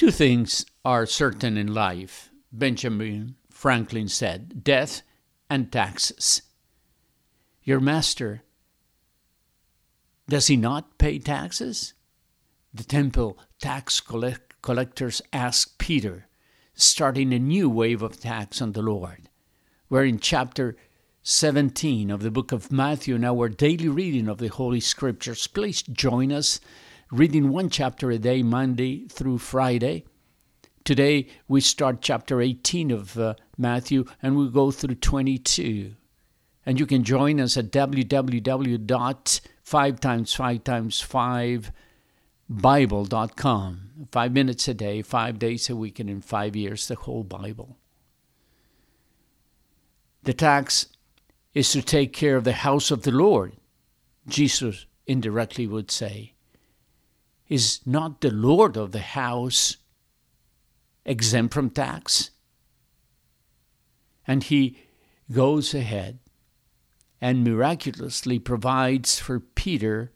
Two things are certain in life, Benjamin Franklin said death and taxes. Your master, does he not pay taxes? The temple tax collect- collectors asked Peter, starting a new wave of tax on the Lord. We're in chapter 17 of the book of Matthew in our daily reading of the Holy Scriptures. Please join us reading one chapter a day, Monday through Friday. Today we start chapter 18 of uh, Matthew and we go through 22. And you can join us at www.5 times 5 times 5 bible.com. 5 minutes a day, 5 days a week and in 5 years the whole Bible. The tax is to take care of the house of the Lord. Jesus indirectly would say, Is not the Lord of the house exempt from tax? And he goes ahead and miraculously provides for Peter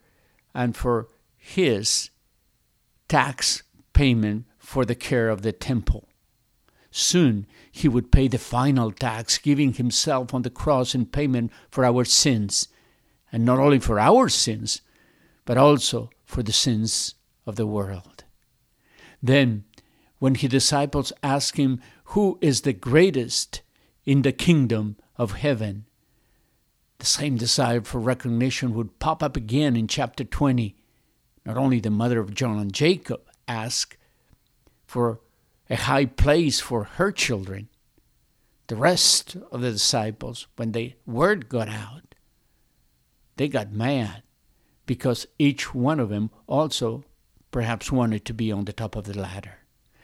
and for his tax payment for the care of the temple. Soon he would pay the final tax, giving himself on the cross in payment for our sins, and not only for our sins, but also for the sins of the world. Then, when his disciples asked him, Who is the greatest in the kingdom of heaven? The same desire for recognition would pop up again in chapter 20. Not only the mother of John and Jacob asked for a high place for her children. The rest of the disciples, when the word got out, they got mad because each one of them also perhaps wanted to be on the top of the ladder.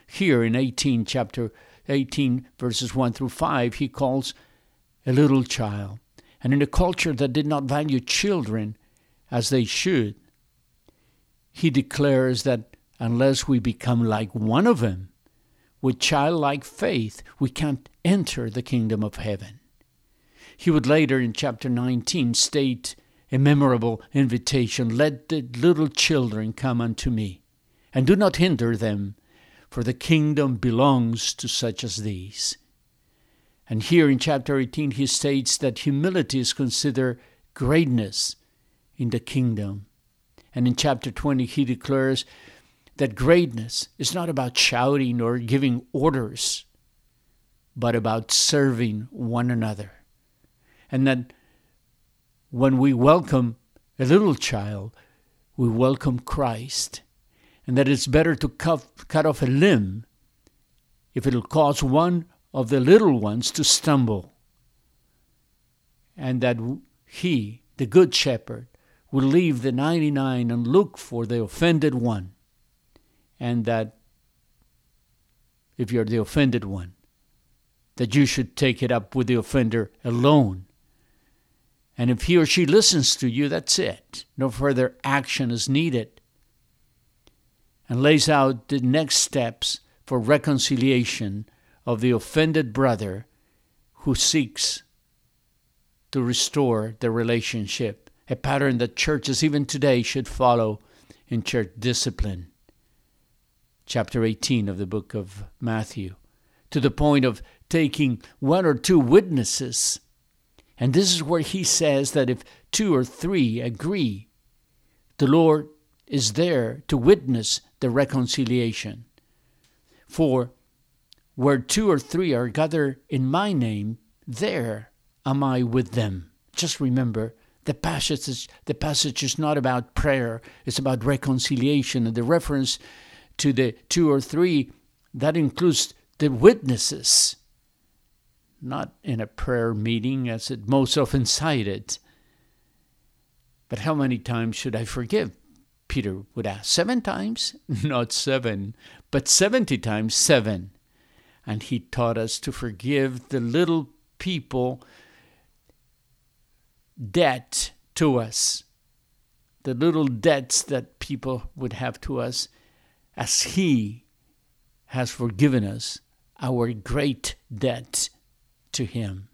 Here in 18, chapter 18, verses 1 through 5, he calls a little child. And in a culture that did not value children as they should, he declares that unless we become like one of them, with childlike faith, we can't enter the kingdom of heaven. He would later in chapter 19 state a memorable invitation Let the little children come unto me, and do not hinder them, for the kingdom belongs to such as these. And here in chapter 18, he states that humility is considered greatness in the kingdom. And in chapter 20, he declares that greatness is not about shouting or giving orders, but about serving one another. And that when we welcome a little child, we welcome Christ. And that it's better to cut, cut off a limb if it'll cause one of the little ones to stumble. And that he, the Good Shepherd, will leave the 99 and look for the offended one and that if you're the offended one, that you should take it up with the offender alone. And if he or she listens to you, that's it. No further action is needed. And lays out the next steps for reconciliation of the offended brother who seeks to restore the relationship, a pattern that churches even today should follow in church discipline chapter 18 of the book of Matthew, to the point of taking one or two witnesses. And this is where he says that if two or three agree, the Lord is there to witness the reconciliation. For where two or three are gathered in my name, there am I with them. Just remember, the passage is, the passage is not about prayer, it's about reconciliation. And the reference to the two or three, that includes the witnesses, not in a prayer meeting as it most often cited. But how many times should I forgive? Peter would ask. Seven times? Not seven, but seventy times seven. And he taught us to forgive the little people debt to us, the little debts that people would have to us as He has forgiven us our great debt to Him.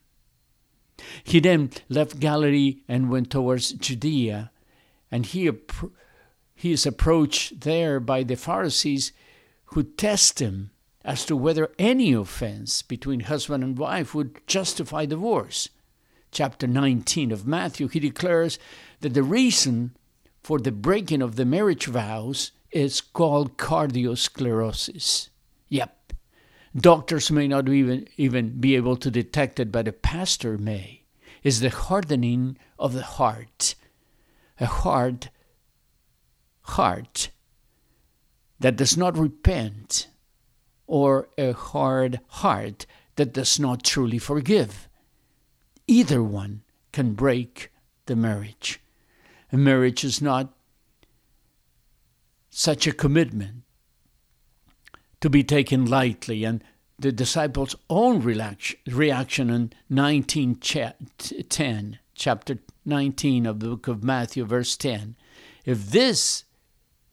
He then left Galilee and went towards Judea, and he, he is approached there by the Pharisees who test him as to whether any offense between husband and wife would justify divorce. Chapter 19 of Matthew, he declares that the reason for the breaking of the marriage vows is called cardiosclerosis. Yep. Doctors may not even, even be able to detect it, but a pastor may. Is the hardening of the heart. A hard heart that does not repent, or a hard heart that does not truly forgive. Either one can break the marriage. A marriage is not such a commitment to be taken lightly. And the disciples' own reaction in 1910, chapter 19 of the book of Matthew, verse 10. If this,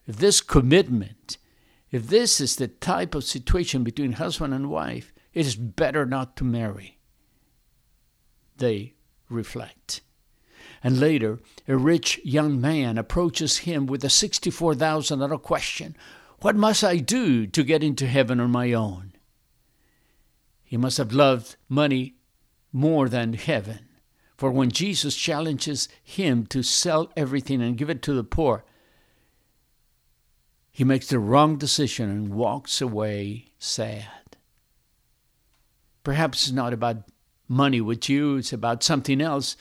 if this commitment, if this is the type of situation between husband and wife, it is better not to marry. They reflect. And later, a rich young man approaches him with a $64,000 question What must I do to get into heaven on my own? He must have loved money more than heaven. For when Jesus challenges him to sell everything and give it to the poor, he makes the wrong decision and walks away sad. Perhaps it's not about money with you, it's about something else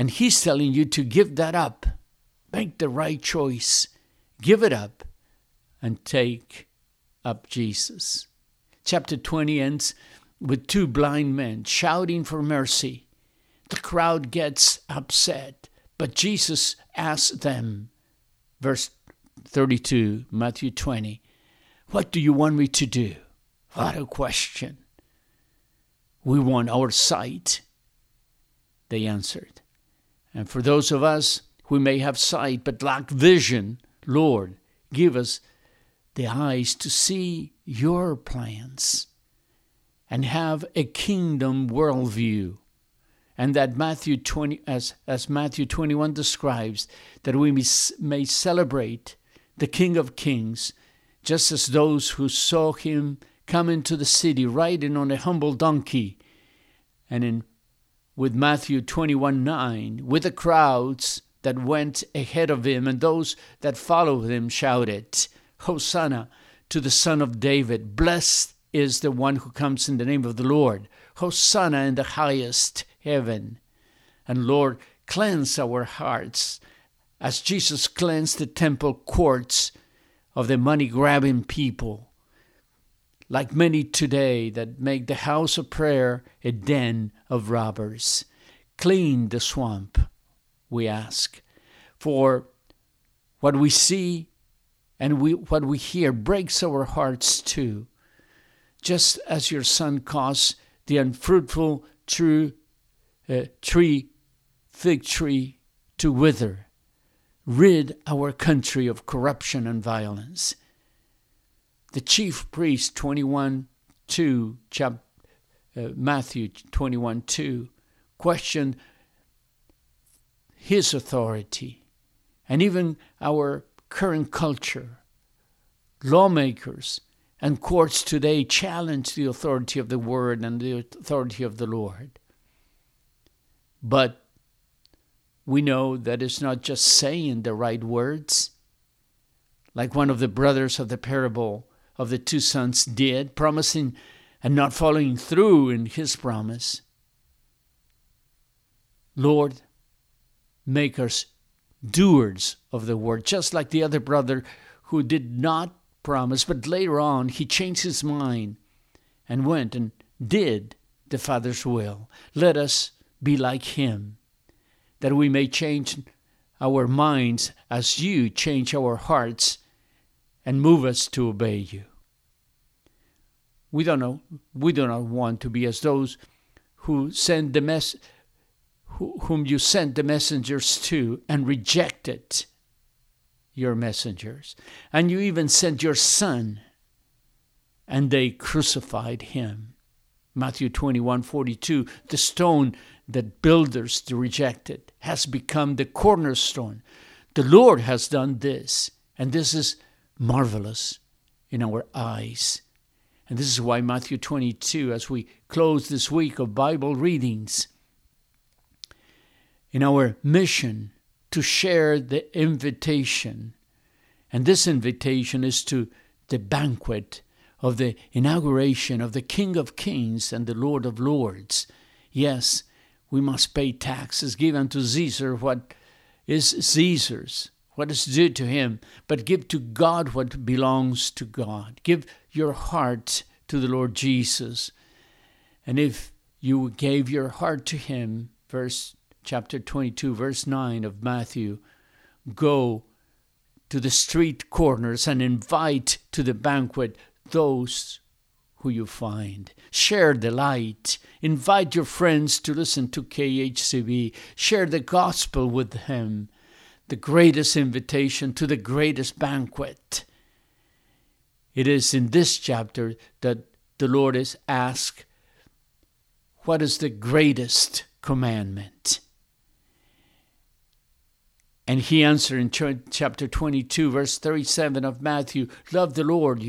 and He's telling you to give that up. Make the right choice. Give it up and take up Jesus. Chapter 20 ends with two blind men shouting for mercy. The crowd gets upset, but Jesus asks them, verse 32, Matthew 20, What do you want me to do? What a question. We want our sight. They answered. And for those of us who may have sight but lack vision, Lord, give us the eyes to see your plans and have a kingdom worldview. And that Matthew 20, as, as Matthew 21 describes, that we may, may celebrate the King of Kings, just as those who saw him come into the city riding on a humble donkey and in with Matthew 21 9, with the crowds that went ahead of him, and those that followed him shouted, Hosanna to the Son of David! Blessed is the one who comes in the name of the Lord! Hosanna in the highest heaven! And Lord, cleanse our hearts as Jesus cleansed the temple courts of the money grabbing people like many today that make the house of prayer a den of robbers. Clean the swamp, we ask, for what we see and we, what we hear breaks our hearts too. Just as your son caused the unfruitful true, uh, tree, fig tree, to wither, rid our country of corruption and violence. The chief priest 21 2 chap, uh, matthew 21 2 questioned his authority and even our current culture. Lawmakers and courts today challenge the authority of the word and the authority of the lord. But we know that it's not just saying the right words like one of the brothers of the parable of the two sons did, promising and not following through in his promise. Lord, make us doers of the word, just like the other brother who did not promise, but later on he changed his mind and went and did the Father's will. Let us be like him, that we may change our minds as you change our hearts and move us to obey you. We don't know. We do not want to be as those who send the mess, whom you sent the messengers to and rejected your messengers, and you even sent your son, and they crucified him. Matthew 21 42, the stone that builders rejected has become the cornerstone. The Lord has done this, and this is marvelous in our eyes. And this is why Matthew 22, as we close this week of Bible readings, in our mission to share the invitation, and this invitation is to the banquet of the inauguration of the King of Kings and the Lord of Lords. Yes, we must pay taxes, give unto Caesar what is Caesar's, what is due to him, but give to God what belongs to God. Give your heart to the Lord Jesus. And if you gave your heart to him, verse chapter 22, verse 9 of Matthew, go to the street corners and invite to the banquet those who you find. Share the light. Invite your friends to listen to KHCB. Share the gospel with them. The greatest invitation to the greatest banquet. It is in this chapter that the Lord is asked, What is the greatest commandment? And he answered in chapter 22, verse 37 of Matthew Love the Lord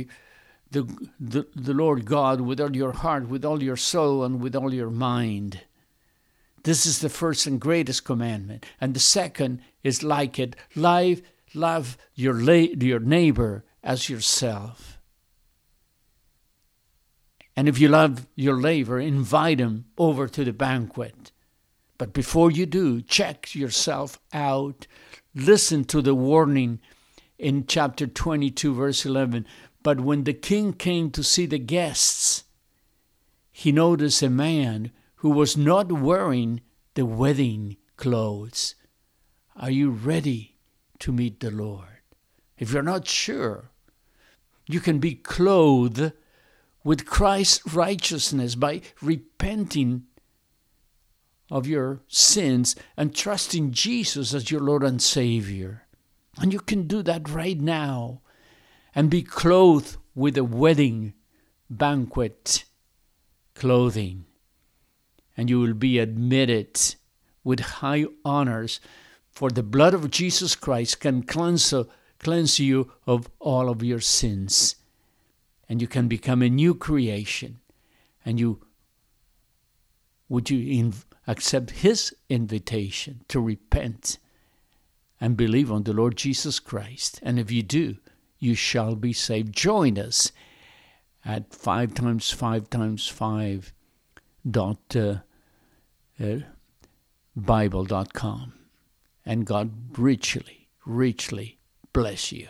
the, the, the Lord God with all your heart, with all your soul, and with all your mind. This is the first and greatest commandment. And the second is like it love, love your, la- your neighbor as yourself. And if you love your neighbor, invite him over to the banquet. But before you do, check yourself out. Listen to the warning in chapter 22, verse 11. But when the king came to see the guests, he noticed a man who was not wearing the wedding clothes. Are you ready to meet the Lord? If you're not sure, you can be clothed with Christ's righteousness by repenting of your sins and trusting Jesus as your Lord and Savior. And you can do that right now and be clothed with a wedding banquet clothing. And you will be admitted with high honors, for the blood of Jesus Christ can cleanse, cleanse you of all of your sins. And you can become a new creation. And you would you accept his invitation to repent and believe on the Lord Jesus Christ? And if you do, you shall be saved. Join us at 5 times 5 times 5 dot uh, uh, bible.com and God richly, richly bless you.